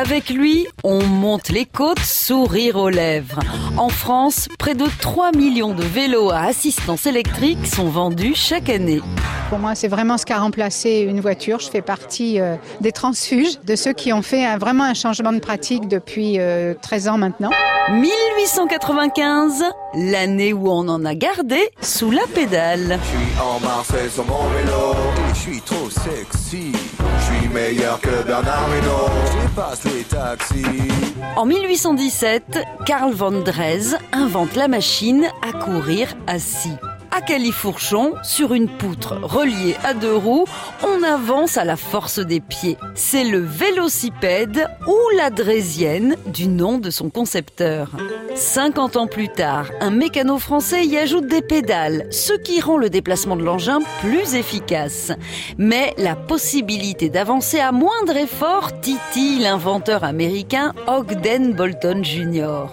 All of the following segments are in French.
Avec lui, on monte les côtes, sourire aux lèvres. En France, près de 3 millions de vélos à assistance électrique sont vendus chaque année. Pour moi, c'est vraiment ce qu'a remplacé une voiture. Je fais partie euh, des transfuges, de ceux qui ont fait un- vraiment un changement de pratique depuis euh, 13 ans maintenant. 1895, l'année où on en a gardé sous la pédale. Je suis en Marseille sur mon vélo je suis trop sexy. Je suis meilleur que Bernard Hinault. En 1817, Karl von Dres invente la machine à courir assis. À Califourchon, sur une poutre reliée à deux roues, on avance à la force des pieds. C'est le vélocipède ou la drésienne du nom de son concepteur. 50 ans plus tard, un mécano français y ajoute des pédales, ce qui rend le déplacement de l'engin plus efficace. Mais la possibilité d'avancer à moindre effort titille l'inventeur américain Ogden Bolton Jr.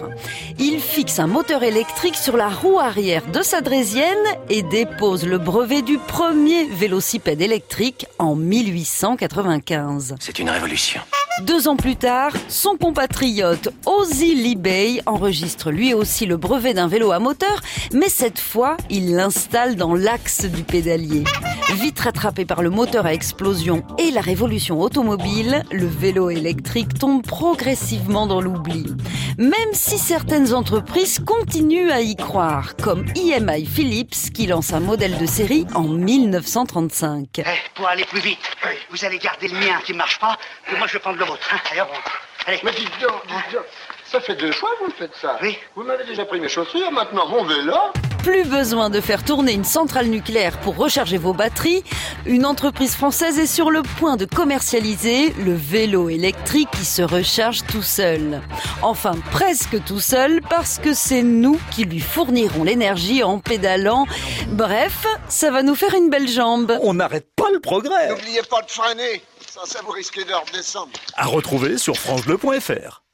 Il fixe un moteur électrique sur la roue arrière de sa drésienne et dépose le brevet du premier vélocipède électrique en 1895. C'est une révolution. Deux ans plus tard, son compatriote Ozzy Libey enregistre lui aussi le brevet d'un vélo à moteur, mais cette fois, il l'installe dans l'axe du pédalier. Vite rattrapé par le moteur à explosion et la révolution automobile, le vélo électrique tombe progressivement dans l'oubli. Même si certaines entreprises continuent à y croire, comme EMI Philips qui lance un modèle de série en 1935. Eh, pour aller plus vite, vous allez garder le mien qui ne marche pas, et moi je vais prendre le vôtre. Hein. Allez, hop. Allez. Mais dites donc, dites donc, ça fait deux fois que vous faites ça. Oui. Vous m'avez déjà pris mes chaussures, maintenant mon vélo. Plus besoin de faire tourner une centrale nucléaire pour recharger vos batteries. Une entreprise française est sur le point de commercialiser le vélo électrique qui se recharge tout seul. Enfin, presque tout seul parce que c'est nous qui lui fournirons l'énergie en pédalant. Bref, ça va nous faire une belle jambe. On n'arrête pas le progrès. N'oubliez pas de freiner, ça, ça vous risquez de redescendre. À retrouver sur francebleu.fr.